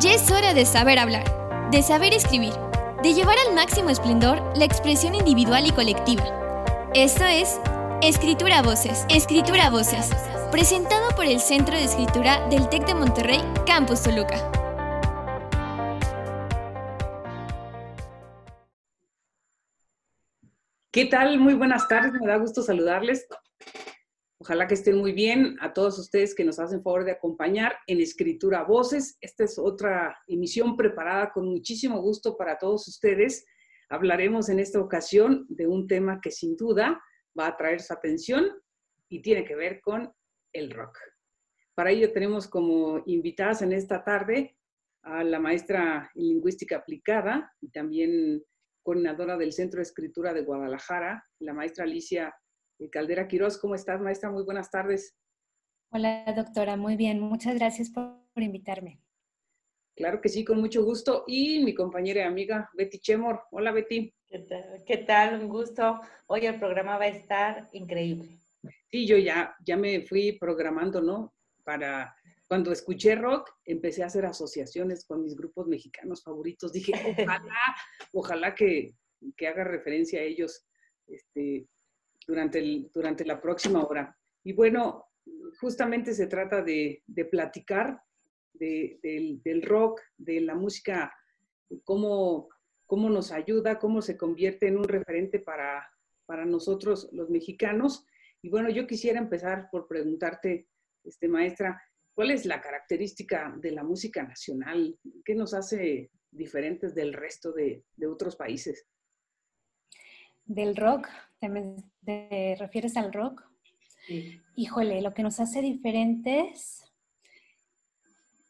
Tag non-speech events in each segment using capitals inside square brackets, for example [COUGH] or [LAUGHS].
Ya es hora de saber hablar, de saber escribir, de llevar al máximo esplendor la expresión individual y colectiva. Esto es Escritura Voces, Escritura Voces, presentado por el Centro de Escritura del TEC de Monterrey, Campus Toluca. ¿Qué tal? Muy buenas tardes, me da gusto saludarles. Ojalá que estén muy bien a todos ustedes que nos hacen favor de acompañar en Escritura Voces. Esta es otra emisión preparada con muchísimo gusto para todos ustedes. Hablaremos en esta ocasión de un tema que sin duda va a atraer su atención y tiene que ver con el rock. Para ello tenemos como invitadas en esta tarde a la maestra en lingüística aplicada y también coordinadora del Centro de Escritura de Guadalajara, la maestra Alicia Caldera Quiroz. ¿Cómo estás, maestra? Muy buenas tardes. Hola, doctora. Muy bien. Muchas gracias por, invitarme. Claro que sí, con mucho gusto. Y mi compañera y amiga Betty Chemor. Hola, Betty. ¿Qué tal? Un gusto. Hoy el programa va a estar increíble. Sí, yo ya, ya me fui programando, ¿no? Para cuando escuché rock, empecé a hacer asociaciones con mis grupos mexicanos favoritos. Dije, [LAUGHS] ojalá, ojalá que, que haga referencia a ellos este, durante, el, durante la próxima hora. Y bueno, justamente se trata de, de platicar del, del, rock, de la música, cómo, cómo nos ayuda, cómo se convierte en un referente para, para nosotros los mexicanos. Y bueno, yo quisiera empezar por preguntarte, este, maestra, ¿cuál es la característica de la música nacional? ¿Qué nos hace diferentes del resto de, de otros países? Del rock, ¿Te, refieres al rock? Híjole, lo que nos hace diferentes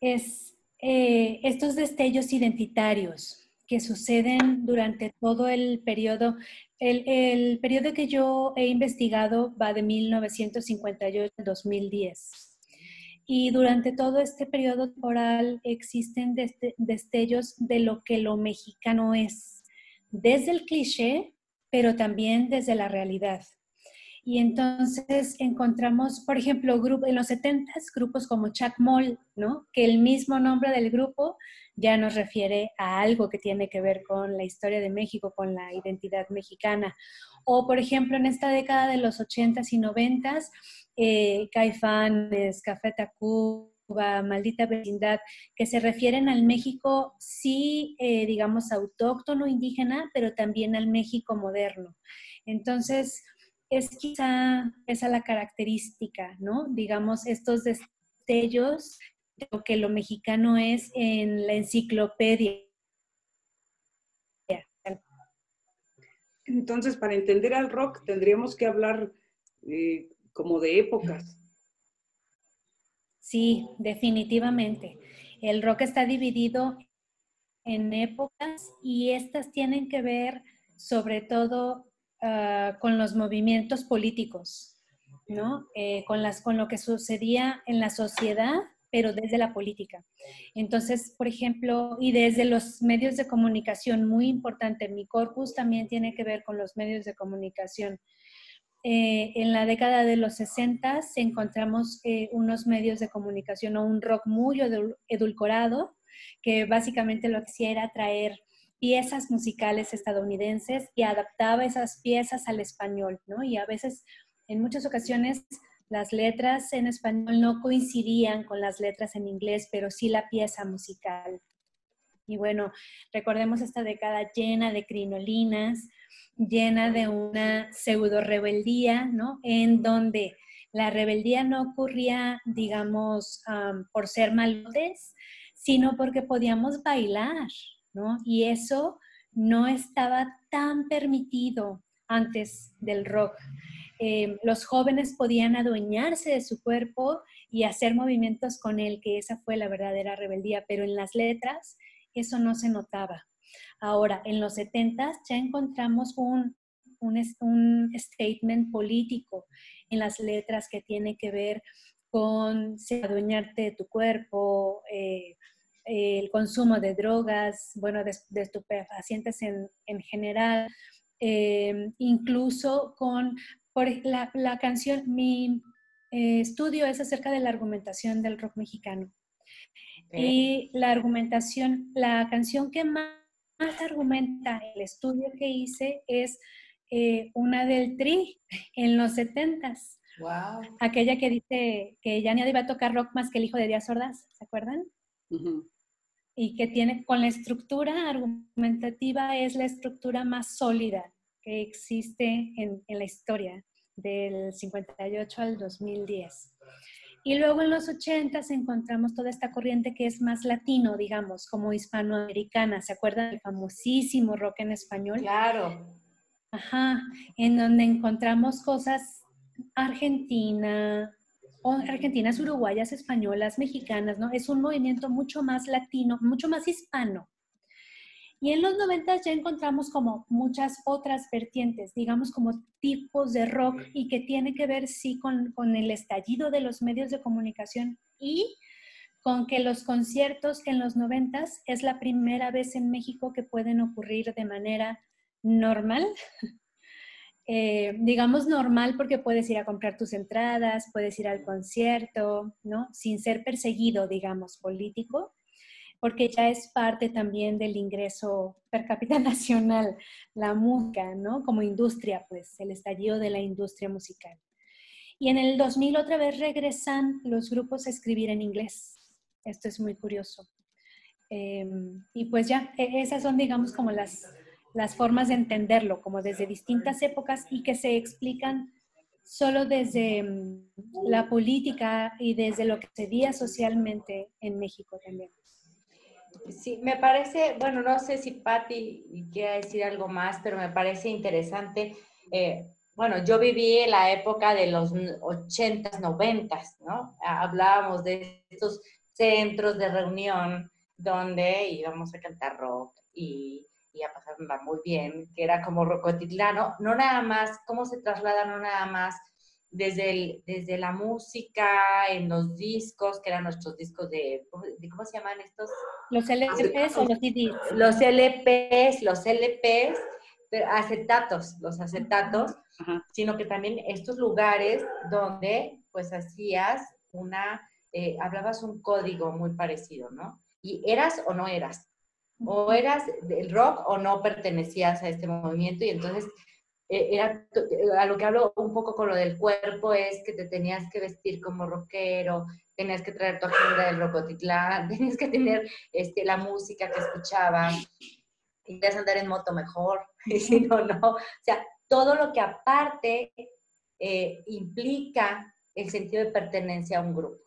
es eh, estos destellos identitarios que suceden durante todo el periodo. El, el, periodo que yo he investigado va de 1958 al 2010. Y durante todo este periodo temporal existen destellos de lo que lo mexicano es, desde el cliché pero también desde la realidad. Y entonces encontramos, por ejemplo, en los 70 grupos como Chuck Moll, ¿no? que el mismo nombre del grupo ya nos refiere a algo que tiene que ver con la historia de México, con la identidad mexicana. O, por ejemplo, en esta década de los 80s y 90s, eh, Caifanes, Café Tacuba, Maldita Vecindad, que se refieren al México, sí, eh, digamos, autóctono, indígena, pero también al México moderno. Entonces, es quizá esa la característica, ¿no? Digamos, estos destellos de lo que lo mexicano es en la enciclopedia. Entonces, para entender al rock tendríamos que hablar eh, como de épocas. Sí, definitivamente. El rock está dividido en épocas y estas tienen que ver sobre todo Ah, con los movimientos políticos, ¿no? Eh, con, las, con lo que sucedía en la sociedad, pero desde la política. Entonces, por ejemplo, y desde los medios de comunicación, muy importante, mi corpus también tiene que ver con los medios de comunicación. Eh, en la década de los 60 encontramos eh, unos medios de comunicación o un rock muy edulcorado, que básicamente lo que hacía era traer piezas musicales estadounidenses y adaptaba esas piezas al español, ¿no? Y a veces, en muchas ocasiones, las letras en español no coincidían con las letras en inglés, pero sí la pieza musical. Y bueno, recordemos esta década llena de crinolinas, llena de una pseudo rebeldía, ¿no? En donde la rebeldía no ocurría, digamos, por ser malotes, sino porque podíamos bailar, y eso no estaba tan permitido antes del rock. Eh, los jóvenes podían adueñarse de su cuerpo y hacer movimientos con él, que esa fue la verdadera rebeldía, pero en las letras eso no se notaba. Ahora, en los 70 ya encontramos un, un, statement político en las letras que tiene que ver con adueñarte de tu cuerpo, eh, el consumo de drogas, bueno, de, estupefacientes en, en general, eh, incluso con por la, la canción, mi eh, estudio es acerca de la argumentación del rock mexicano. Y la argumentación, la canción que más, argumenta el estudio que hice es eh, una del Tri [LAUGHS] en los setentas. Wow. Aquella que dice que ya nadie iba a tocar rock más que el hijo de Díaz Ordaz, ¿se acuerdan? Y que tiene, con la estructura argumentativa, es la estructura más sólida que existe en, en la historia del 58 al 2010. Y luego en los 80 encontramos toda esta corriente que es más latino, digamos, como hispanoamericana. ¿Se acuerdan del famosísimo rock en español? Claro. Ajá, en donde encontramos cosas argentina, o argentinas, uruguayas, españolas, mexicanas, ¿no? Es un movimiento mucho más latino, mucho más hispano. Y en los 90 ya encontramos como muchas otras vertientes, digamos como tipos de rock y que tiene que ver sí con, con el estallido de los medios de comunicación y con que los conciertos en los 90 es la primera vez en México que pueden ocurrir de manera normal. [LAUGHS] Eh, digamos normal porque puedes ir a comprar tus entradas, puedes ir al concierto, ¿no? Sin ser perseguido, digamos, político porque ya es parte también del ingreso per cápita [LAUGHS] nacional, la música, ¿no? Como industria, pues, el estallido de la industria musical. Y en el 2000 otra vez regresan los grupos a escribir en inglés. Esto es muy curioso. Em, y pues ya, e, esas son, digamos, como las, las formas de entenderlo, como desde distintas épocas y que se explican solo desde mm, la política y desde lo que se veía socialmente en México también. Sí, me parece, bueno, no sé si Patti quiere decir algo más, pero me parece interesante. Eh, bueno, yo viví la época de los 80s, 90s, ¿no? Hablábamos de estos centros de reunión donde íbamos a cantar rock y, y a pasarla muy bien, que era como rocotitlano, no nada más, cómo se traslada, no nada más desde, desde la música, en los discos, que eran nuestros discos de, ¿cómo se llaman estos? Los LPs o los CDs. Los LPs, los LPs, acetatos, los acetatos, sino que también estos lugares donde pues hacías una, eh, hablabas un código muy parecido, ¿no? Y eras o no eras, o eras del rock o no pertenecías a este movimiento y entonces era, a lo que hablo un poco con lo del cuerpo es que te tenías que vestir como rockero, tenías que traer tu agenda del rocotitlán, [LAUGHS] tenías que tener este, la música que escuchabas, y a andar en moto mejor, [LAUGHS] y si no, no. O sea, todo lo que aparte eh, implica el sentido de pertenencia a un grupo,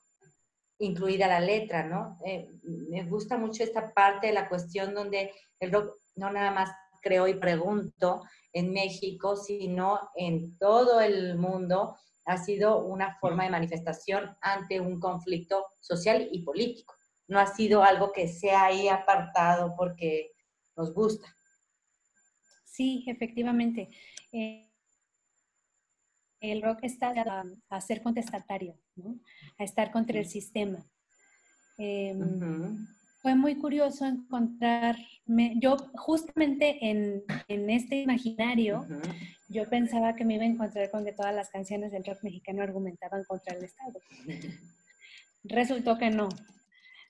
incluida la letra, ¿no? Eh, me gusta mucho esta parte de la cuestión donde el rock no nada más creo y pregunto, en México, sino en todo el mundo, ha sido una forma de manifestación ante un conflicto social y político. No ha sido algo que sea ahí apartado porque nos gusta. Sí, efectivamente. Eh, el rock está a, ser contestatario, a estar contra el sistema. Em, fue muy curioso encontrarme, yo justamente en, en este imaginario, yo pensaba que me iba a encontrar con que todas las canciones del rock mexicano argumentaban contra el Estado. Resultó que no.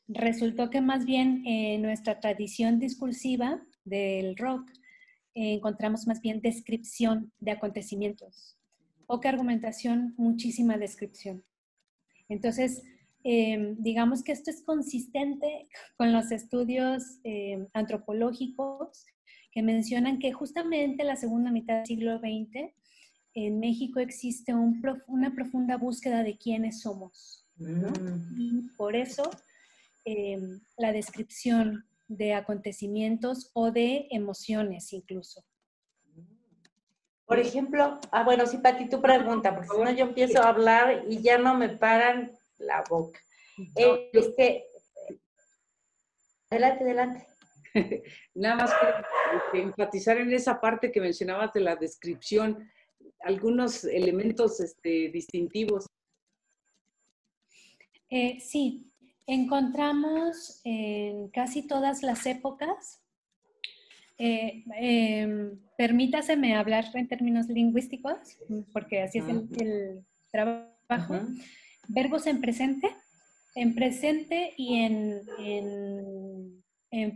Resultó que más bien en nuestra tradición discursiva del rock encontramos más bien descripción de acontecimientos. Poca argumentación, muchísima descripción. Entonces, Em, digamos que esto es consistente con los estudios em, antropológicos que mencionan que justamente en la segunda mitad del siglo XX en México existe una profunda búsqueda de quiénes somos. Mm. Y por eso em, la descripción de acontecimientos o de emociones incluso. Por ejemplo, ah, bueno, sí, Pati, tu pregunta, porque si no yo empiezo a hablar y ya no me paran la boca. Este, adelante, adelante. [LAUGHS] Nada más que, enfatizar en esa parte que mencionabas de la descripción, algunos elementos este, distintivos. Eh, sí, encontramos en casi todas las épocas eh, em, permítaseme hablar en términos lingüísticos, porque así es el, trabajo verbos en presente en presente y en, en, en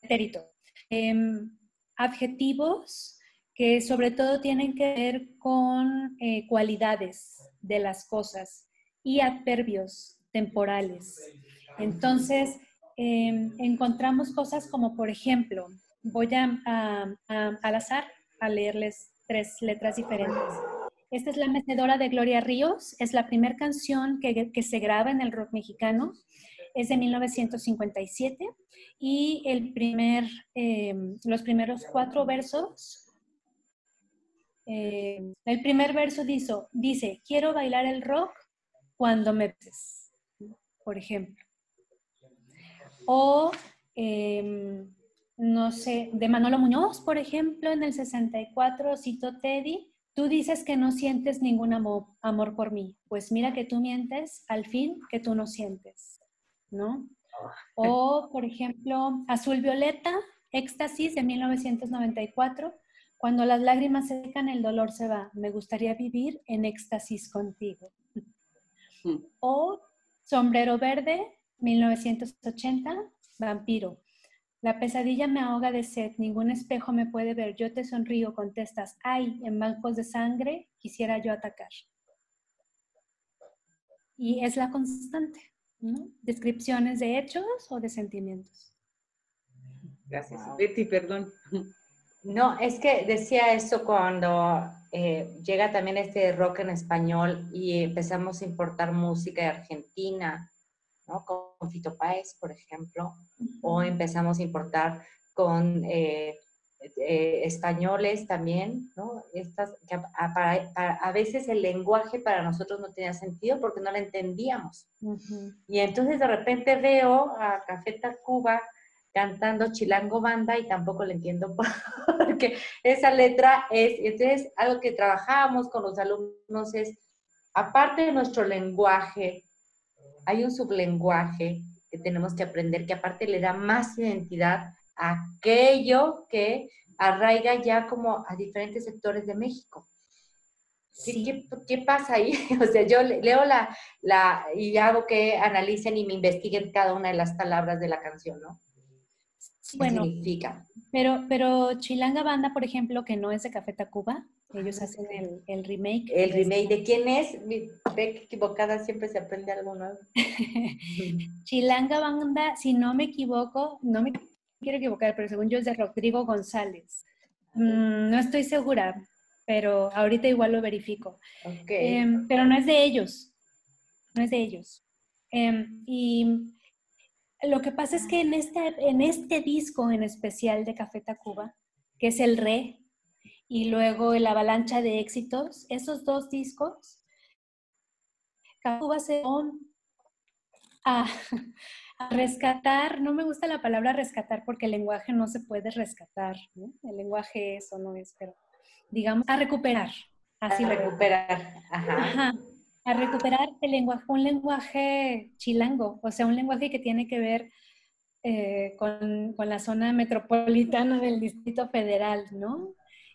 pretérito. Em, adjetivos que sobre todo tienen que ver con eh, cualidades de las cosas y adverbios temporales. Entonces, em, encontramos cosas como, por ejemplo, voy a, al azar a leerles tres letras diferentes. Esta es La Mecedora de Gloria Ríos, es la primera canción que, que se graba en el rock mexicano, es de 1957 y el primer, em, los primeros cuatro versos, em, el primer verso dice, dice, quiero bailar el rock cuando me beses, por ejemplo. O, em, no sé, de Manolo Muñoz, por ejemplo, en el 64, cito Teddy, tú dices que no sientes ningún amor, amor por mí, pues mira que tú mientes, al fin que tú no sientes, ¿no? O, por ejemplo, Azul Violeta, Éxtasis de 1994. Cuando las lágrimas se secan, el dolor se va. Me gustaría vivir en éxtasis contigo. Mm. O Sombrero Verde, 1980, Vampiro. La pesadilla me ahoga de sed, ningún espejo me puede ver. Yo te sonrío, contestas, ay, en bancos de sangre quisiera yo atacar. Y es la constante. Descripciones de hechos o de sentimientos. Gracias. Betty, perdón. No, es que decía eso cuando eh, llega también este rock en español y empezamos a importar música de Argentina, ¿no? Con Fito Páez, por ejemplo, o empezamos a importar con eh, eh, españoles también, ¿no? Estas, que a, veces el lenguaje para nosotros no tenía sentido porque no lo entendíamos. Y entonces de repente veo a Café Tacuba cantando Chilango Banda y tampoco le entiendo [LAUGHS] porque esa letra es, entonces algo que trabajábamos con los alumnos es, aparte de nuestro lenguaje, hay un sublenguaje que tenemos que aprender que aparte le da más identidad aquello que arraiga ya como a diferentes sectores de México. ¿Qué, qué, pasa ahí? [LAUGHS] O sea, yo leo la, la, y hago que analicen y me investiguen cada una de las palabras de la canción, ¿no? ¿Qué bueno, significa? Pero, pero Chilanga Banda, por ejemplo, que no es de Café Tacuba, ellos hacen el, el remake. ¿El remake de quién es? Ve equivocada, siempre se aprende algo nuevo. [LAUGHS] Chilanga Banda, si no me equivoco, no me quiero equivocar, pero según yo es de Rodrigo González. Mm, no estoy segura, pero ahorita igual lo verifico. Em, pero no es de ellos, no es de ellos. Em, y lo que pasa es que en este, en este disco en especial de Café Tacuba, que es el Re, y luego el Avalancha de Éxitos, esos dos discos, Tacuba se [LAUGHS] a, rescatar, no me gusta la palabra rescatar porque el lenguaje no se puede rescatar, El lenguaje eso no es, pero digamos, a recuperar. Así a recuperar, ajá. A recuperar el lenguaje, un lenguaje chilango, o sea, un lenguaje que tiene que ver eh, con, con, la zona metropolitana del Distrito Federal, ¿no?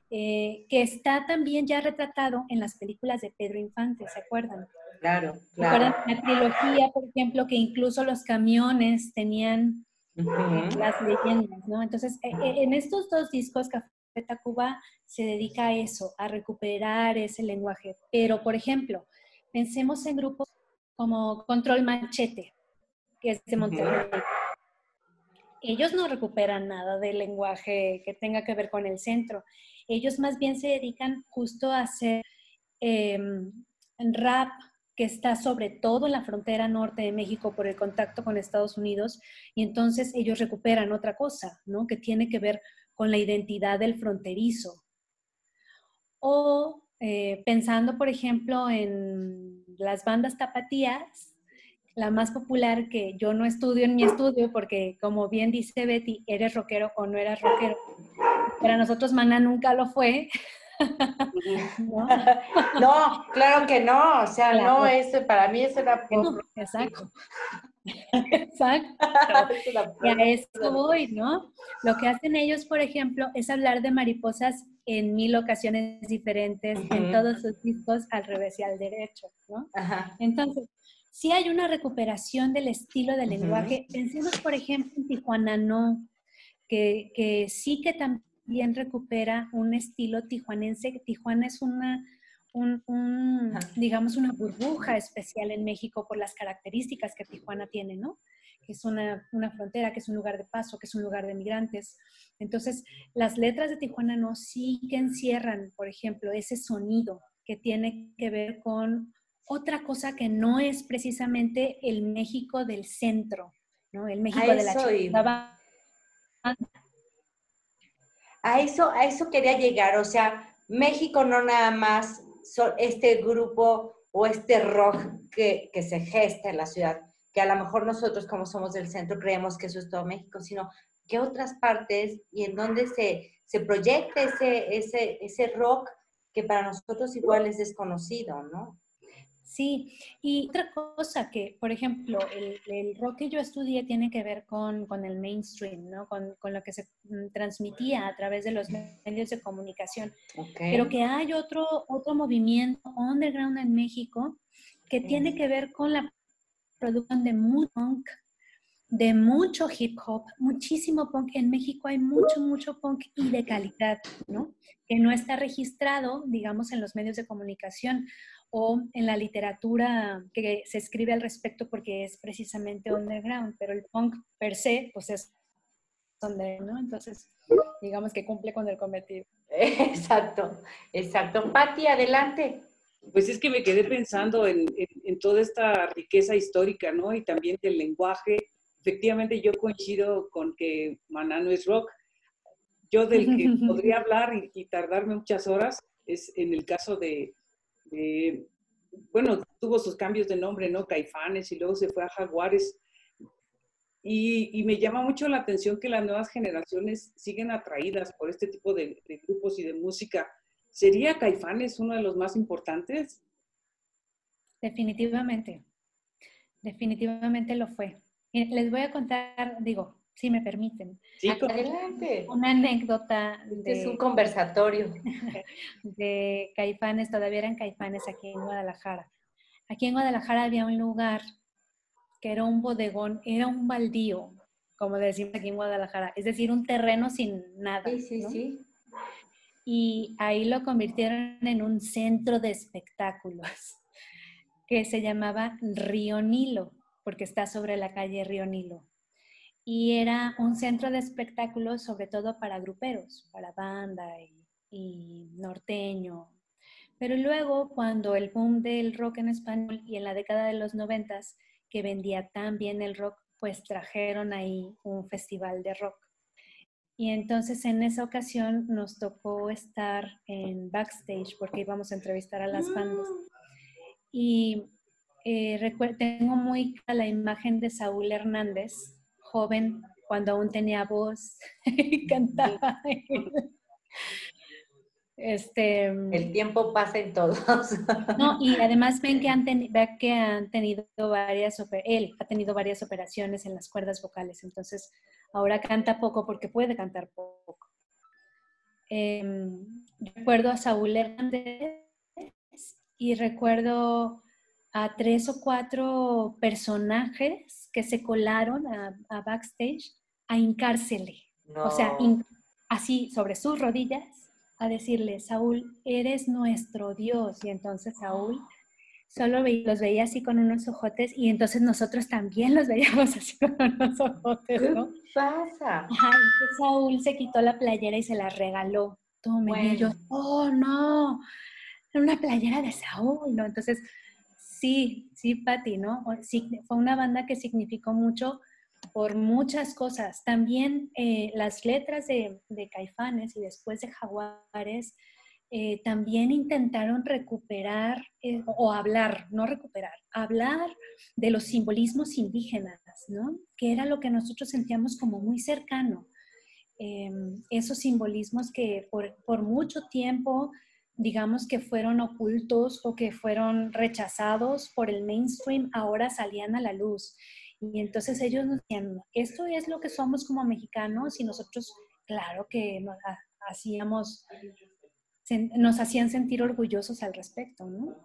Eh, que está también ya retratado en las películas de Pedro Infante, ¿se acuerdan? Claro, claro. La trilogía, por ejemplo, que incluso los camiones tenían las leyendas, ¿no? Entonces, e, e, en estos dos discos, Café Tacuba se dedica a eso, a recuperar ese lenguaje. Pero, por ejemplo, pensemos en grupos como Control Machete, que es de Monterrey. Ellos no recuperan nada del lenguaje que tenga que ver con el centro. Ellos más bien se dedican justo a hacer em, rap que está sobre todo en la frontera norte de México por el contacto con Estados Unidos, y entonces ellos recuperan otra cosa, ¿no? Que tiene que ver con la identidad del fronterizo. O eh, pensando, por ejemplo, en las bandas tapatías, la más popular que yo no estudio en mi estudio, porque como bien dice Betty, eres rockero o no eres rockero. Para nosotros Mana nunca lo fue. [LAUGHS] ¿No? claro que no, o sea, no, es, para mí eso era exacto. Exacto. [LAUGHS] y a eso voy, ¿no? Lo que hacen ellos, por ejemplo, es hablar de mariposas en mil ocasiones diferentes, en todos sus discos, al revés y al derecho, ¿no? Entonces, sí hay una recuperación del estilo del lenguaje. Pensemos, por ejemplo, en Tijuana No, que, que sí que también recupera un estilo tijuanense. Tijuana es una, un, digamos, una burbuja especial en México por las características que Tijuana tiene, ¿no? Que es una, una, frontera, que es un lugar de paso, que es un lugar de migrantes. Entonces, las letras de Tijuana no sí que encierran, por ejemplo, ese sonido que tiene que ver con otra cosa que no es precisamente el México del centro, ¿no? El México de la ciudad. A eso, a eso quería llegar, o sea, México no nada más este grupo o este rock que, que, se gesta en la ciudad, que a lo mejor nosotros como somos del centro creemos que eso es todo México, sino que otras partes y en donde se, se proyecta ese, ese, ese rock que para nosotros igual es desconocido, ¿no? Sí, y otra cosa que, por ejemplo, el, rock que yo estudié tiene que ver con, el mainstream, ¿no? Con, lo que se mm, transmitía a través de los medios de comunicación. Pero que hay otro, otro movimiento underground en México que tiene que ver con la producción de mucho punk, de mucho hip hop, muchísimo punk. En México hay mucho, mucho punk y de calidad, ¿no? Que no está registrado, digamos, en los medios de comunicación o en la literatura que se escribe al respecto porque es precisamente underground, pero el punk per se, pues es underground, ¿no? Entonces, digamos que cumple con el cometido. [LAUGHS] Exacto, exacto. Patti, adelante. Pues es que me quedé pensando en, en, toda esta riqueza histórica, ¿no? Y también del lenguaje. Efectivamente, yo coincido con que Maná no es rock. Yo del que [LAUGHS] podría hablar y, y tardarme muchas horas es en el caso de, bueno, tuvo sus cambios de nombre, ¿no? Caifanes y luego se fue a Jaguares. Y, me llama mucho la atención que las nuevas generaciones siguen atraídas por este tipo de, grupos y de música. ¿Sería Caifanes uno de los más importantes? Definitivamente, definitivamente lo fue. Les voy a contar, digo, si me permiten. Sí, adelante. Una anécdota. de, es un conversatorio. [LAUGHS] De Caifanes, todavía eran Caifanes aquí en Guadalajara. Aquí en Guadalajara había un lugar que era un bodegón, era un baldío, como decimos aquí en Guadalajara, es decir, un terreno sin nada. Sí, sí, sí. Y ahí lo convirtieron en un centro de espectáculos que se llamaba Río Nilo, porque está sobre la calle Río Nilo y era un centro de espectáculos sobre todo para gruperos, para banda y, norteño. Pero luego, cuando el boom del rock en español y en la década de los noventas, que vendía tan bien el rock, pues trajeron ahí un festival de rock. Y entonces en esa ocasión nos tocó estar en backstage porque íbamos a entrevistar a las bandas. Mm. Y eh, tengo muy la imagen de Saúl Hernández, joven, cuando aún tenía voz [LAUGHS] y cantaba. Este, el tiempo pasa en todos. [LAUGHS] No, y además ven que han, que han tenido varias, él ha tenido varias operaciones en las cuerdas vocales, entonces ahora canta poco porque puede cantar poco. Em, recuerdo a Saúl Hernández y recuerdo a tres o cuatro personajes que se colaron a, backstage a hincársele. O sea, así sobre sus rodillas, a decirle, Saúl, eres nuestro Dios. Y entonces Saúl solo los veía así con unos ojotes y entonces nosotros también los veíamos [LAUGHS] así con unos ojotes, ¿no? ¿Qué pasa? Saúl se quitó la playera y se la regaló. Tome, y yo, oh, no, una playera de Saúl, ¿no? Entonces, Sí, sí, Patti, ¿no? fue una banda que significó mucho por muchas cosas. También eh, las letras de, Caifanes y después de Jaguares eh, también intentaron recuperar eh, o hablar, no recuperar, hablar de los simbolismos indígenas, ¿no? Que era lo que nosotros sentíamos como muy cercano. Em, esos simbolismos que por, por mucho tiempo digamos que fueron ocultos o que fueron rechazados por el mainstream, ahora salían a la luz. Y entonces ellos nos decían, esto es lo que somos como mexicanos y nosotros, claro que nos hacíamos, nos hacían sentir orgullosos al respecto, ¿no?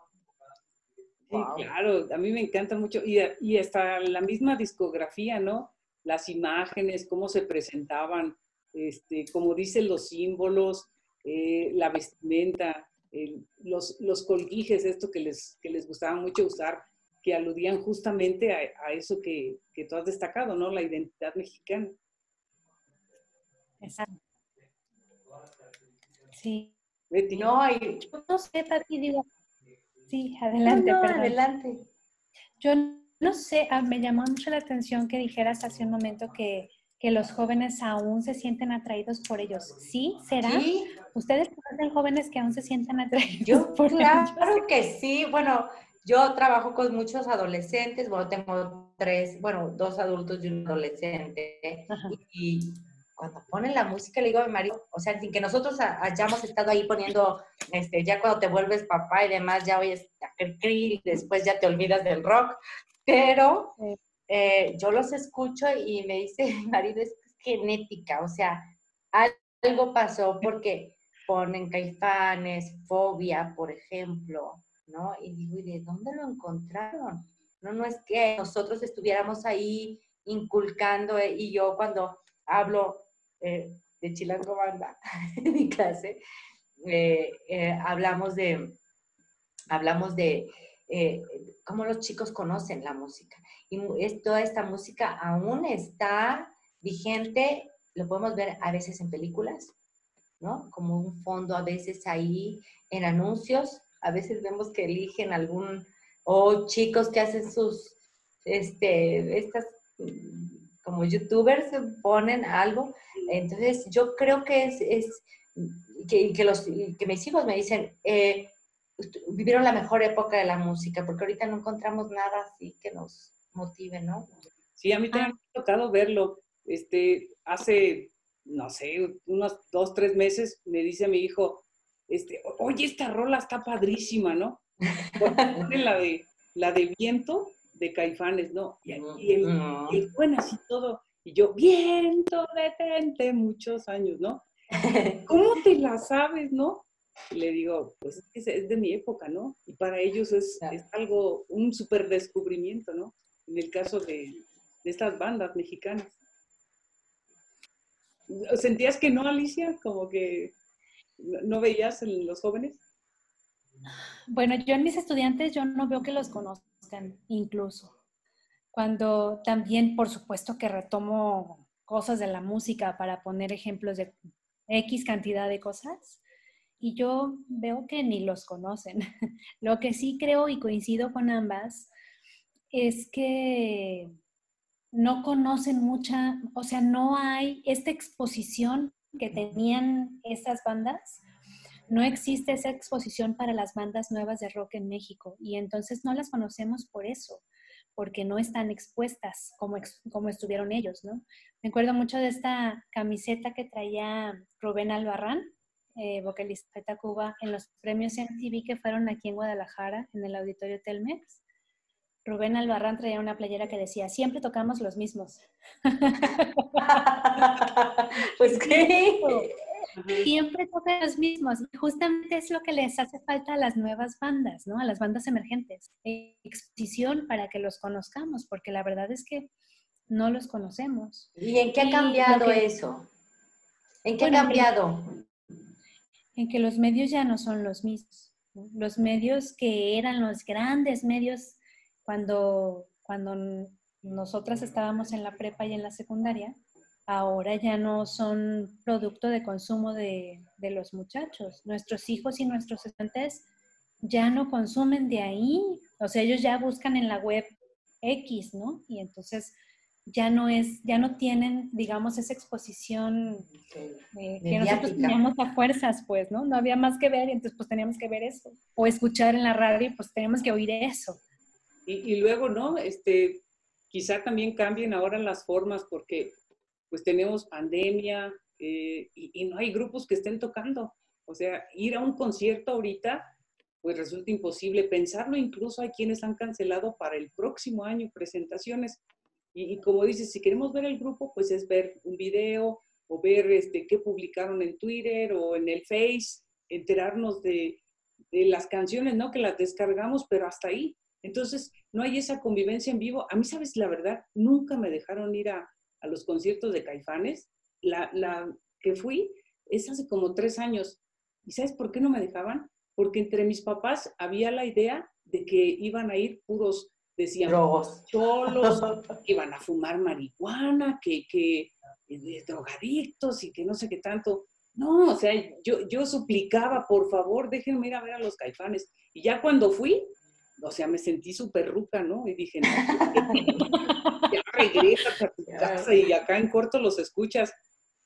claro, a mí me encanta mucho. Y, y hasta la misma discografía, ¿no? Las imágenes, cómo se presentaban, este, como dicen los símbolos, eh, la vestimenta, los, los colguijes, esto que les, que les gustaba mucho usar, que aludían justamente a, eso que, que, tú has destacado, ¿no? La identidad mexicana. Exacto. Sí. No, hay... no sé, Pati, digo, sí, adelante, adelante. Yo no sé, ah, me llamó mucho la atención que dijeras hace un momento que que los jóvenes aún se sienten atraídos por ellos. ¿Sí? ¿Será? Sí. ¿Ustedes conocen jóvenes que aún se sienten atraídos yo, por claro que sí. Bueno, yo trabajo con muchos adolescentes. Bueno, tengo tres, bueno, dos adultos y un adolescente. Y, cuando ponen la música, le digo a mi marido, o sea, sin que nosotros hayamos estado ahí poniendo, este, ya cuando te vuelves papá y demás, ya oyes y después ya te olvidas del rock. Pero... Eh, yo los escucho y me dice mi [LAUGHS] marido, es genética, o sea, algo pasó porque ponen caifanes, fobia, por ejemplo, ¿no? Y digo, ¿y de dónde lo encontraron? No, no es que nosotros estuviéramos ahí inculcando, eh, y yo cuando hablo eh, de Chilango Banda [LAUGHS] en mi clase, hablamos de, hablamos de cómo los chicos conocen la música y toda esta música aún está vigente, lo podemos ver a veces en películas, ¿no? Como un fondo a veces ahí en anuncios, a veces vemos que eligen algún, o chicos que hacen sus, este, estas, como youtubers ponen algo, entonces yo creo que es, es que, que, los, que mis hijos me dicen, eh, vivieron la mejor época de la música, porque ahorita no encontramos nada así que nos motive, ¿no? Sí, a mí también me ha tocado verlo. Este, hace, no sé, unos dos, tres meses me dice a mi hijo, este, oye, esta rola está padrísima, ¿no? [LAUGHS] la de, la de viento de Caifanes, ¿no? Y, el, y así todo. Y yo, viento, detente, muchos años, ¿no? [LAUGHS] ¿Cómo te la sabes, no? le digo, pues es, es de mi época, ¿no? Y para ellos es, es algo, un súper descubrimiento, ¿no? en el caso de, estas bandas mexicanas. ¿Sentías que no, Alicia? Como que no veías en los jóvenes. Bueno, yo en mis estudiantes yo no veo que los conozcan incluso. Cuando también, por supuesto, que retomo cosas de la música para poner ejemplos de X cantidad de cosas, y yo veo que ni los conocen. [LAUGHS] Lo que sí creo y coincido con ambas es que no conocen mucha, o sea, no hay esta exposición que tenían estas bandas, no existe esa exposición para las bandas nuevas de rock en México y entonces no las conocemos por eso, porque no están expuestas como, como estuvieron ellos, ¿no? Me acuerdo mucho de esta camiseta que traía Rubén Albarrán, eh, vocalista de Tacuba, en los premios MTV que fueron aquí en Guadalajara, en el Auditorio Telmex. Rubén Albarrán traía una playera que decía, siempre tocamos los mismos. [LAUGHS] pues qué. Siempre tocan los mismos. Justamente es lo que les hace falta a las nuevas bandas, ¿no? A las bandas emergentes. Exposición para que los conozcamos, porque la verdad es que no los conocemos. ¿Y en qué ha cambiado eso? ¿En qué ha cambiado? En, que los medios ya no son los mismos. Los medios que eran los grandes medios cuando, cuando nosotras estábamos en la prepa y en la secundaria, ahora ya no son producto de consumo de, de los muchachos. Nuestros hijos y nuestros estudiantes ya no consumen de ahí, o sea, ellos ya buscan en la web X, ¿no? Y entonces ya no es, ya no tienen, digamos, esa exposición eh, que nosotros teníamos a fuerzas, pues, ¿no? No había más que ver y entonces pues teníamos que ver eso. O escuchar en la radio, pues teníamos que oír eso. Y, luego, ¿no? Este, quizá también cambien ahora las formas porque pues tenemos pandemia eh, y, no hay grupos que estén tocando. O sea, ir a un concierto ahorita pues resulta imposible. Pensarlo incluso hay quienes han cancelado para el próximo año presentaciones. Y, como dices, si queremos ver el grupo, pues es ver un video o ver este, qué publicaron en Twitter o en el Face, enterarnos de, de las canciones, ¿no? Que las descargamos, pero hasta ahí Entonces, no hay esa convivencia en vivo. A mí, sabes, la verdad, nunca me dejaron ir a, a los conciertos de Caifanes. La, la que fui es hace como tres años. ¿Y sabes por qué no me dejaban? Porque entre mis papás había la idea de que iban a ir puros, decían, cholos, [LAUGHS] que iban a fumar marihuana, que, que eh, drogadictos y que no sé qué tanto. No, o sea, yo, yo suplicaba, por favor, déjenme ir a ver a los caifanes. Y ya cuando fui, o sea, me sentí súper ruca, ¿no? Y dije, no, ya regresas a tu casa y acá en corto los escuchas.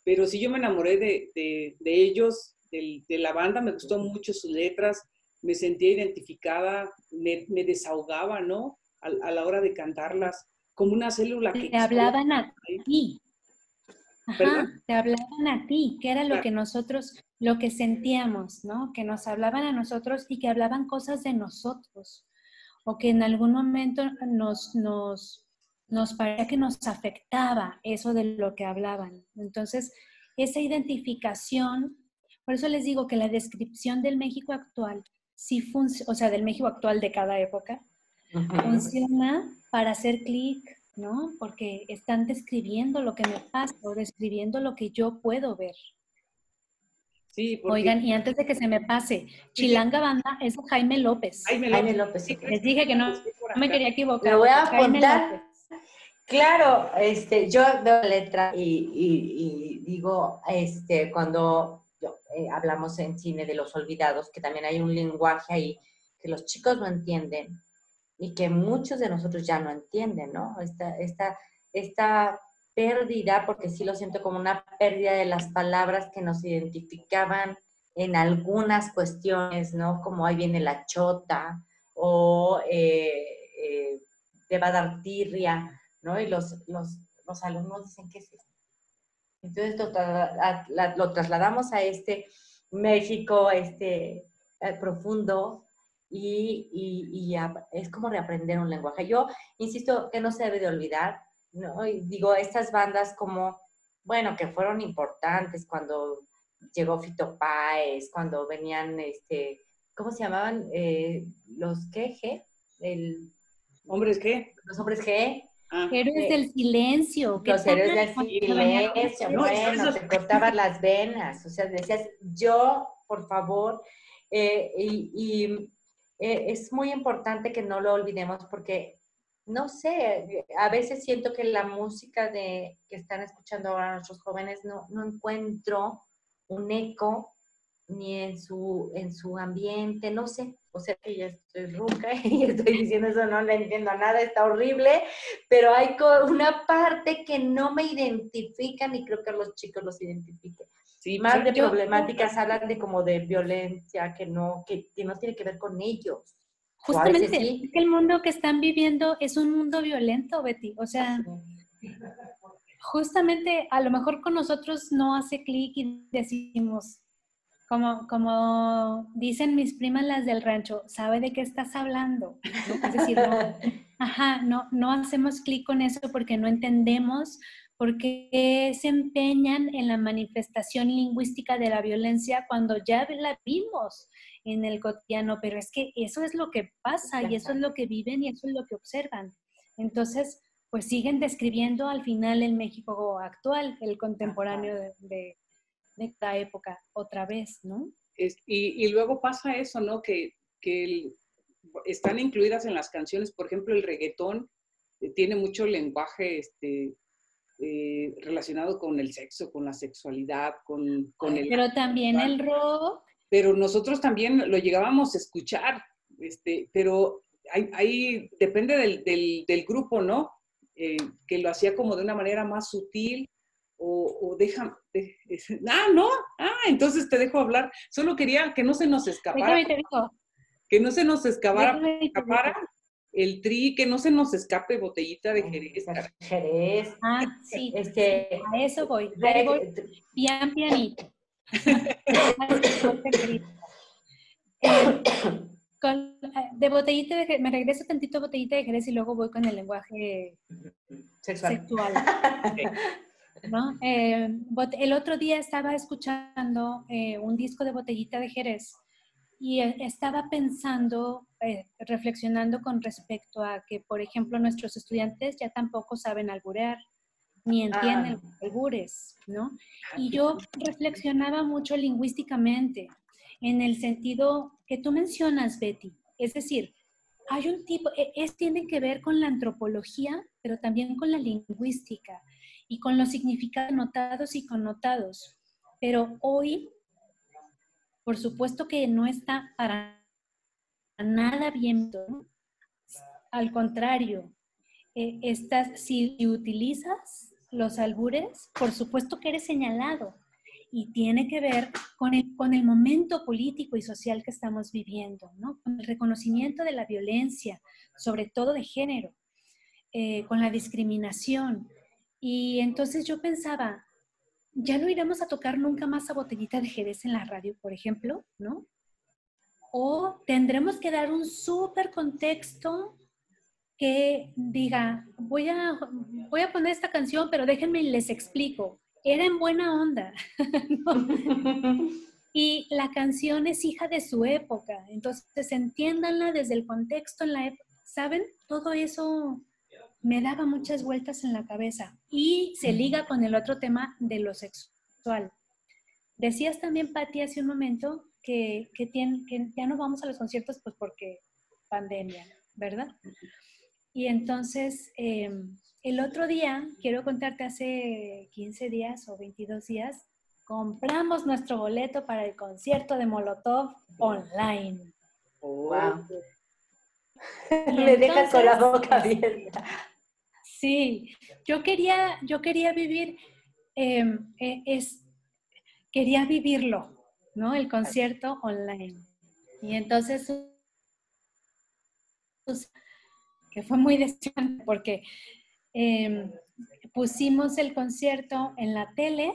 Pero sí yo me enamoré de, de, de ellos, de, de, la banda, me gustó mucho sus letras, me sentía identificada, me, me desahogaba, ¿no? A, a, la hora de cantarlas, como una célula que... Te hablaban a ti. Ajá, te hablaban a ti, que era lo que nosotros, lo que sentíamos, ¿no? Que nos hablaban a nosotros y que hablaban cosas de nosotros, o que en algún momento nos, nos, nos parecía que nos afectaba eso de lo que hablaban. Entonces, esa identificación, por eso les digo que la descripción del México actual, sí o sea, del México actual de cada época, funciona para hacer clic, ¿no? Porque están describiendo lo que me pasa o describiendo lo que yo puedo ver. Sí, Oigan, y antes de que se me pase, Chilanga Banda es Jaime López. Jaime López. Les dije que no, me quería equivocar. Me voy a apuntar. Claro, este, yo veo letra y, y, digo, este, cuando eh, hablamos en cine de los olvidados, que también hay un lenguaje ahí que los chicos no entienden, y que muchos de nosotros ya no entienden, ¿no? Esta, esta, esta pérdida, porque sí lo siento como una pérdida de las palabras que nos identificaban en algunas cuestiones, ¿no? Como ahí viene la chota o eh, eh, te va a dar tirria, ¿no? Y los, los, los alumnos dicen, ¿qué es? Entonces lo, trasladamos a este México, este eh, profundo, y, es como reaprender un lenguaje. Yo insisto que no se debe de olvidar, ¿no? digo, estas bandas como, bueno, que fueron importantes cuando llegó Fito Páez, cuando venían, este, ¿cómo se llamaban? Eh, ¿Los qué? G? El, ¿Hombres qué? Los hombres G. Ah. Héroes del silencio. Los héroes del silencio, bueno, te cortaban las venas, o sea, decías, yo, por favor, eh, y eh, es muy importante que no lo olvidemos porque, no sé, a veces siento que la música de, que están escuchando ahora nuestros jóvenes no, no encuentro un eco ni en su, en su ambiente, no sé, o sea que ya estoy ruca [LAUGHS] y estoy diciendo eso, no le entiendo nada, está horrible, pero hay una parte que no me identifica ni creo que los chicos los identifiquen. Sí, más de problemáticas hablan de como de violencia que no, que, que no tiene que ver con ellos. Justamente, el mundo que están viviendo es un mundo violento, Betty. O sea, justamente a lo mejor con nosotros no hace clic y decimos, como, como dicen mis primas las del rancho, ¿sabe de qué estás hablando? Es decir, no, [LAUGHS] ajá, no, no hacemos clic con eso porque no entendemos porque se empeñan en la manifestación lingüística de la violencia cuando ya la vimos en el cotidiano, pero es que eso es lo que pasa y eso es lo que viven y eso es lo que observan. Entonces, pues siguen describiendo al final el México actual, el contemporáneo de, de, esta época, otra vez, ¿no? y, luego pasa eso, ¿no? Que, que están incluidas en las canciones, por ejemplo, el reggaetón eh, tiene mucho lenguaje este, eh, relacionado con el sexo, con la sexualidad, con, con el... Pero también el rock. Pero nosotros también lo llegábamos a escuchar, este, pero ahí, depende del, del, grupo, ¿no? Eh, que lo hacía como de una manera más sutil o, o deja, [LAUGHS] ah, no, ah, entonces te dejo hablar. Solo quería que no se nos escapara. Que no se nos escapara, escapara el tri, que no se nos escape botellita de Jerez. Jerez. Ah, sí. Este, a eso voy. voy pian pianito. Eh, [COUGHS] con, eh, de botellita de Jerez, me regreso tantito botellita de Jerez y luego voy con el lenguaje sexual. ¿no? Eh, el otro día estaba escuchando un disco de botellita de Jerez y estaba pensando eh, reflexionando con respecto a que, por ejemplo, nuestros estudiantes ya tampoco saben alburear ni entienden ah. albures, ¿no? Y yo reflexionaba mucho lingüísticamente en el sentido que tú mencionas, Betty. Es decir, hay un tipo, e, es, tiene que ver con la antropología, pero también con la lingüística y con los significados notados y connotados. Pero hoy, por supuesto que no está para nada bien, al contrario, eh, si utilizas los albures, por supuesto que eres señalado y tiene que ver con el, con el momento político y social que estamos viviendo, ¿no? con el reconocimiento de la violencia, sobre todo de género, eh, con la discriminación. Y entonces yo pensaba, ya no iremos a tocar nunca más a botellita de Jerez en la radio, por ejemplo, ¿no? O tendremos que dar un súper contexto que diga, voy a, voy a poner esta canción, pero déjenme y les explico era en buena onda. [LAUGHS] [LAUGHS] Y la canción es hija de su época, entonces entiéndanla desde el contexto en la época. ¿Saben? Todo eso me daba muchas vueltas en la cabeza y se liga con el otro tema de lo sexual. Decías también, Patti, hace un momento que, que, que ya no vamos a los conciertos pues porque pandemia, ¿verdad? Y entonces, em, el otro día, quiero contarte, hace 15 días o 22 días, compramos nuestro boleto para el concierto de Molotov online. ¡Wow! [LAUGHS] Me dejas con la boca abierta. Sí, yo quería, yo quería vivir, em, e, es, quería vivirlo, ¿no? El concierto online. Y entonces, pues, que fue muy decepcionante porque Em, pusimos el concierto en la tele,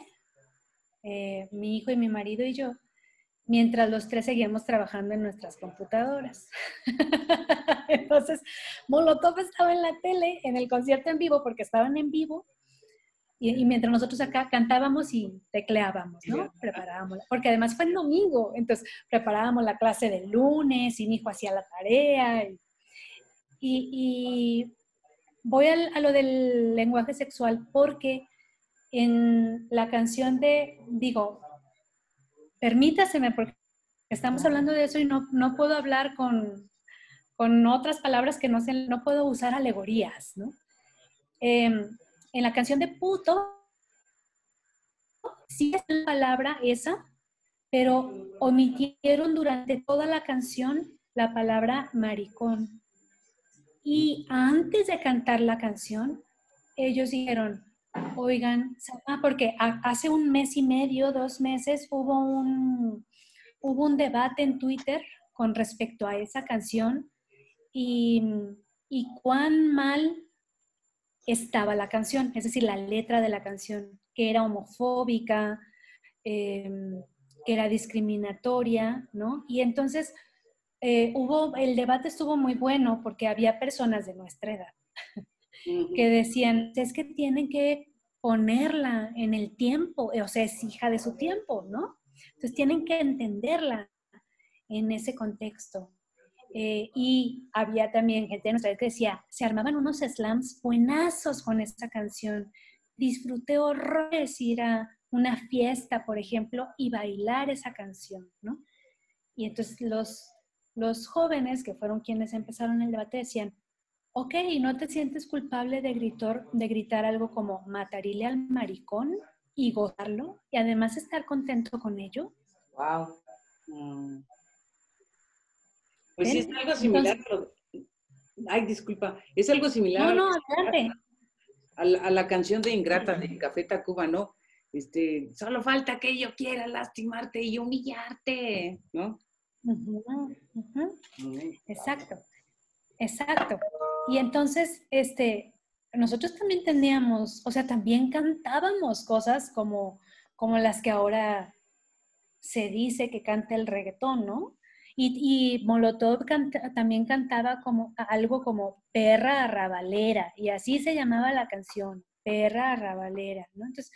eh, mi hijo y mi marido y yo, mientras los tres seguíamos trabajando en nuestras computadoras. [LAUGHS] Entonces, Molotov estaba en la tele, en el concierto en vivo, porque estaban en vivo, y, mientras nosotros acá cantábamos y tecleábamos, ¿no? Preparábamos, porque además fue el domingo, entonces preparábamos la clase del lunes y mi hijo hacía la tarea. y voy a, lo del lenguaje sexual porque en la canción de, digo, permítaseme, porque estamos hablando de eso y no, no puedo hablar con, con, otras palabras que no sé, no puedo usar alegorías, ¿no? Em, en la canción de puto, sí es la palabra esa, pero omitieron durante toda la canción la palabra maricón. Y antes de cantar la canción, ellos dijeron, oigan, porque hace un mes y medio, dos meses, hubo un, hubo un debate en Twitter con respecto a esa canción y, cuán mal estaba la canción, es decir, la letra de la canción, que era homofóbica, em, que era discriminatoria, ¿no? Y entonces eh, hubo, el debate estuvo muy bueno porque había personas de nuestra edad que decían, es que tienen que ponerla en el tiempo, o sea, es hija de su tiempo, ¿no? Entonces tienen que entenderla en ese contexto. Eh, y había también gente de nuestra que decía, se armaban unos slams buenazos con esta canción. Disfruté horrores ir a una fiesta, por ejemplo, y bailar esa canción, ¿no? Y entonces los, los jóvenes, que fueron quienes empezaron el debate, decían, ok, ¿no te sientes culpable de, gritar, de gritar algo como matarile al maricón y gozarlo y además estar contento con ello? Wow. Mm. Pues sí, es algo similar, Ay, disculpa, es algo similar. No, no, A la, a la canción de Ingrata de Café Tacuba, ¿no? Este, solo falta que yo quiera lastimarte y humillarte, ¿no? Exacto, exacto. Y entonces, este, nosotros también teníamos, o sea, también cantábamos cosas como, como las que ahora se dice que canta el reggaetón, ¿no? Y, Molotov también cantaba como algo como perra arrabalera, y así se llamaba la canción, perra arrabalera, ¿no? Entonces,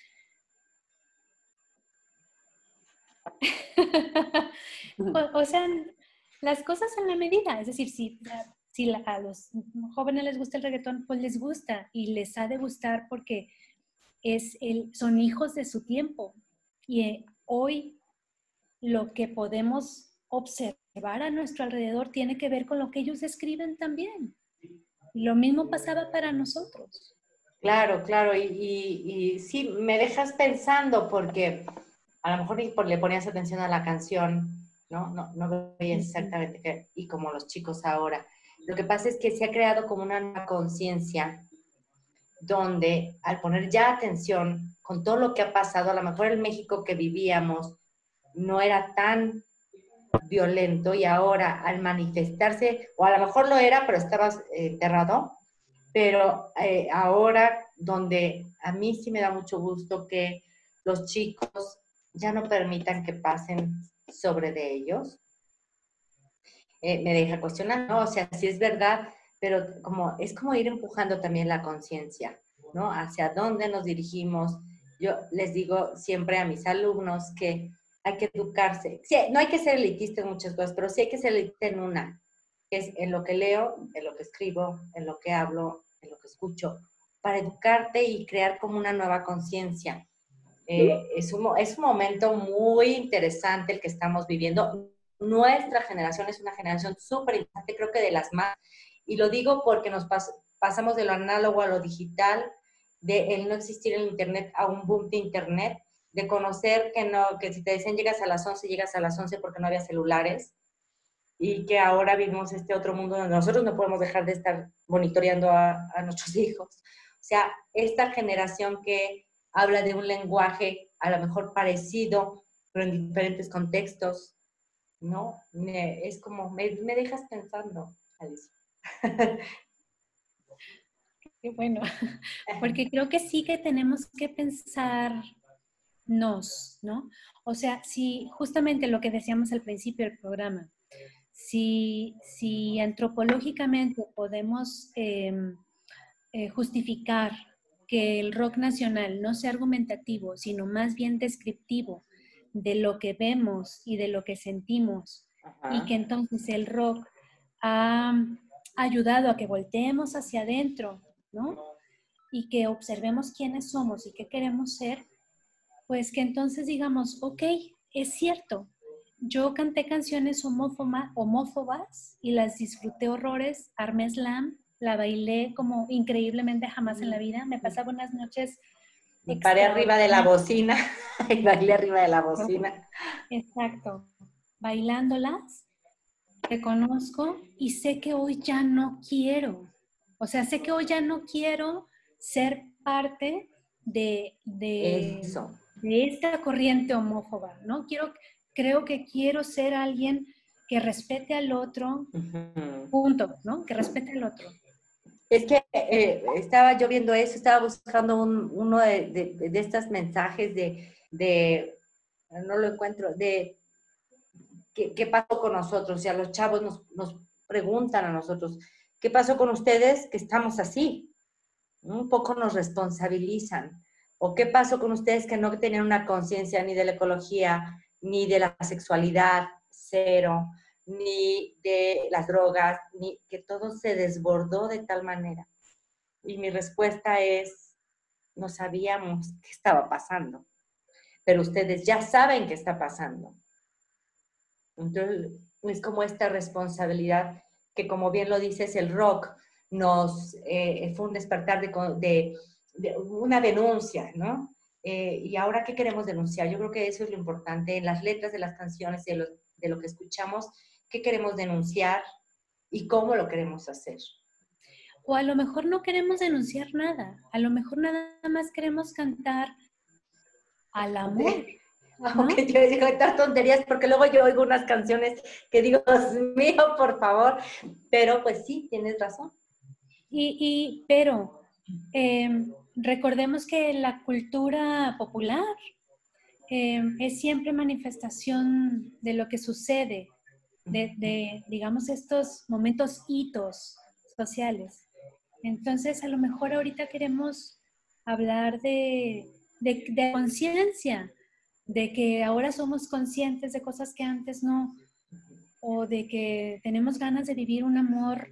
[LAUGHS] o, sea, las cosas en la medida. Es decir, si, si a los jóvenes les gusta el reggaetón, pues les gusta y les ha de gustar porque es el, son hijos de su tiempo. Y eh, hoy lo que podemos observar a nuestro alrededor tiene que ver con lo que ellos escriben también. Lo mismo pasaba para nosotros. Claro, claro, y, y, sí, me dejas pensando porque a lo mejor le ponías atención a la canción, ¿no? No, no veías exactamente qué, y como los chicos ahora. Lo que pasa es que se ha creado como una conciencia donde al poner ya atención con todo lo que ha pasado, a lo mejor el México que vivíamos no era tan violento y ahora al manifestarse, o a lo mejor lo era, pero estabas eh, enterrado, pero eh, ahora donde a mí sí me da mucho gusto que los chicos ya no permitan que pasen sobre de ellos, eh, me deja cuestionar, ¿no? O sea, sí es verdad, pero como, es como ir empujando también la conciencia, ¿no? Hacia dónde nos dirigimos. Yo les digo siempre a mis alumnos que hay que educarse. Sí, no hay que ser elitista en muchas cosas, pero sí hay que ser elitista en una, que es en lo que leo, en lo que escribo, en lo que hablo, en lo que escucho, para educarte y crear como una nueva conciencia. Eh, es, un, es un momento muy interesante el que estamos viviendo. Nuestra generación es una generación súper importante, creo que de las más. Y lo digo porque nos pasamos de lo análogo a lo digital, de el no existir el Internet a un boom de Internet de conocer que no, que si te dicen llegas a las 11, llegas a las 11 porque no había celulares y que ahora vivimos este otro mundo donde nosotros no podemos dejar de estar monitoreando a, a nuestros [LAUGHS] hijos. O sea, esta generación que habla de un lenguaje a lo mejor parecido, pero en diferentes contextos, ¿no? es como, me, me dejas pensando, Alicia. [LAUGHS] Qué bueno, [LAUGHS] porque creo que sí que tenemos que pensar nos, ¿no? O sea, si justamente lo que decíamos al principio del programa, si, si antropológicamente podemos em, eh, justificar que el rock nacional no sea argumentativo, sino más bien descriptivo de lo que vemos y de lo que sentimos, y que entonces el rock ha ayudado a que volteemos hacia adentro, ¿no? Y que observemos quiénes somos y qué queremos ser, pues que entonces digamos, ok, es cierto, yo canté canciones homófobas y las disfruté horrores, armé slam, la bailé como increíblemente jamás en la vida, me pasaba unas noches... Me paré arriba de la bocina [LAUGHS] y bailé arriba de la bocina. Exacto, bailándolas, reconozco y sé que hoy ya no quiero, o sea, sé que hoy ya no quiero ser parte de, de, Eso de esta corriente homófoba, ¿no? Quiero, creo que quiero ser alguien que respete al otro, punto, ¿no? Que respete al otro. Es que eh, estaba yo viendo eso, estaba buscando uno de, de, estos mensajes de, no lo encuentro, de ¿qué, qué pasó con nosotros. O sea, los chavos nos, nos, preguntan a nosotros, ¿qué pasó con ustedes que estamos así? Un poco nos responsabilizan. ¿O qué pasó con ustedes que no tenían una conciencia ni de la ecología, ni de la sexualidad, cero, ni de las drogas, ni que todo se desbordó de tal manera? Y mi respuesta es, no sabíamos qué estaba pasando, pero ustedes ya saben qué está pasando. Entonces, es como esta responsabilidad que, como bien lo dices, el rock nos eh, fue un despertar de una denuncia, ¿no? Eh, y ahora, ¿qué queremos denunciar? Yo creo que eso es lo importante en las letras de las canciones, de lo, de lo que escuchamos, ¿qué queremos denunciar y cómo lo queremos hacer? O a lo mejor no queremos denunciar nada, a lo mejor nada más queremos cantar al amor. Aunque yo digo estas tonterías, porque luego yo oigo unas canciones que digo, Dios mío, por favor, pero pues sí, tienes razón. Y, y pero eh, recordemos que la cultura popular eh, es siempre manifestación de lo que sucede, de, digamos, estos momentos hitos sociales. Entonces, a lo mejor ahorita queremos hablar de, de conciencia, de que ahora somos conscientes de cosas que antes no, o de que tenemos ganas de vivir un amor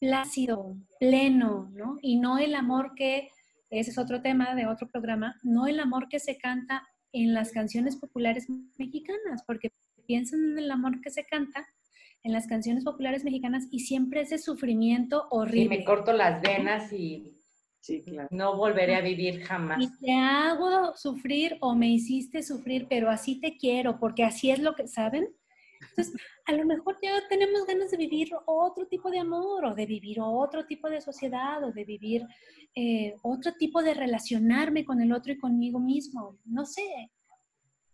plácido, pleno, ¿no? Y no el amor que, ese es otro tema de otro programa, no el amor que se canta en las canciones populares mexicanas, porque piensan en el amor que se canta en las canciones populares mexicanas y siempre es de sufrimiento horrible. Y me corto las venas y no volveré a vivir jamás. Y te hago sufrir o me hiciste sufrir, pero así te quiero, porque así es lo que, ¿saben? Entonces, a lo mejor ya tenemos ganas de vivir otro tipo de amor o de vivir otro tipo de sociedad o de vivir eh, otro tipo de relacionarme con el otro y conmigo mismo. No sé,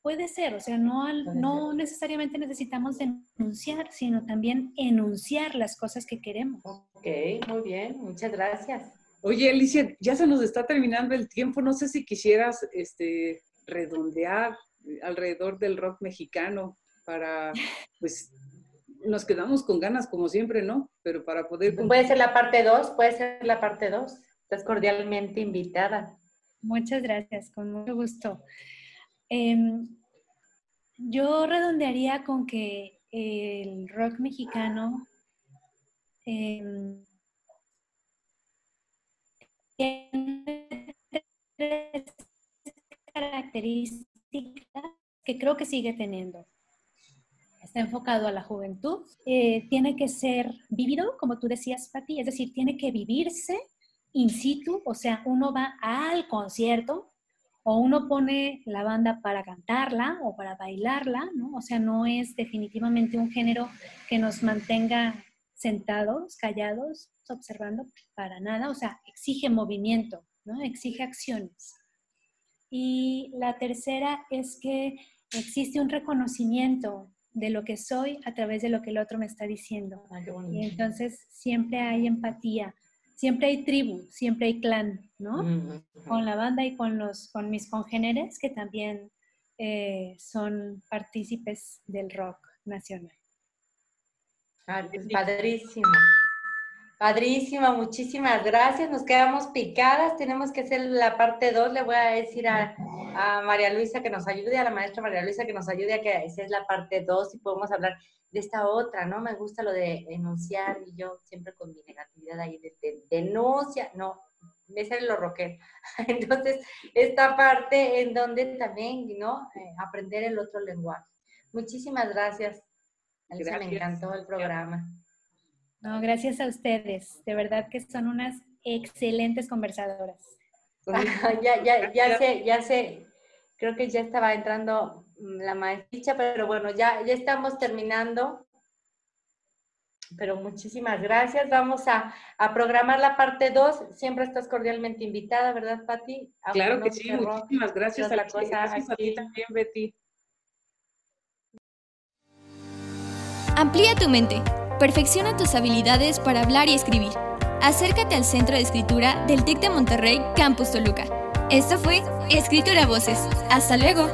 puede ser, o sea, no, no necesariamente necesitamos denunciar, sino también enunciar las cosas que queremos. Ok, muy bien, muchas gracias. Oye, Alicia, ya se nos está terminando el tiempo. No sé si quisieras este, redondear alrededor del rock mexicano para, pues, nos quedamos con ganas como siempre, ¿no? Pero para poder... Puede ser la parte 2, puede ser la parte 2. Estás cordialmente invitada. Muchas gracias, con mucho gusto. Em, yo redondearía con que el rock mexicano em, tiene tres características que creo que sigue teniendo. Está enfocado a la juventud, eh, tiene que ser vívido, como tú decías, Pati, es decir, tiene que vivirse in situ, o sea, uno va al concierto o uno pone la banda para cantarla o para bailarla, ¿no? O sea, no es definitivamente un género que nos mantenga sentados, callados, observando para nada, o sea, exige movimiento, ¿no? Exige acciones. Y la tercera es que existe un reconocimiento de lo que soy a través de lo que el otro me está diciendo. Ah, y entonces siempre hay empatía, siempre hay tribu, siempre hay clan, ¿no? Con la banda y con, los, con mis congéneres que también eh, son partícipes del rock nacional. Ah, padrísimo. Padrísimo, muchísimas gracias. Nos quedamos picadas. Tenemos que hacer la parte 2. Le voy a decir a, María Luisa que nos ayude, a la maestra María Luisa que nos ayude a que esa es la parte 2 y podemos hablar de esta otra, ¿no? Me gusta lo de enunciar y yo siempre con mi negatividad ahí de, denuncia, no, me sale lo rockero. [LAUGHS] Entonces, esta parte en donde también, ¿no? Eh, aprender el otro lenguaje. Muchísimas gracias. Alicia, me encantó el programa. No, gracias a ustedes. De verdad que son unas excelentes conversadoras. ya, ya, ya sé, ya sé. Creo que ya estaba entrando la maestra, pero bueno, ya, ya estamos terminando. Pero muchísimas gracias. Vamos a, a programar la parte 2. Siempre estás cordialmente invitada, ¿verdad, Pati? Claro que sí, muchísimas gracias. A, la cosa gracias a ti también, Betty. Amplía tu mente. Perfecciona tus habilidades para hablar y escribir. Acércate al Centro de Escritura del TEC de Monterrey, Campus Toluca. Esto fue Escritura Voces. Hasta luego.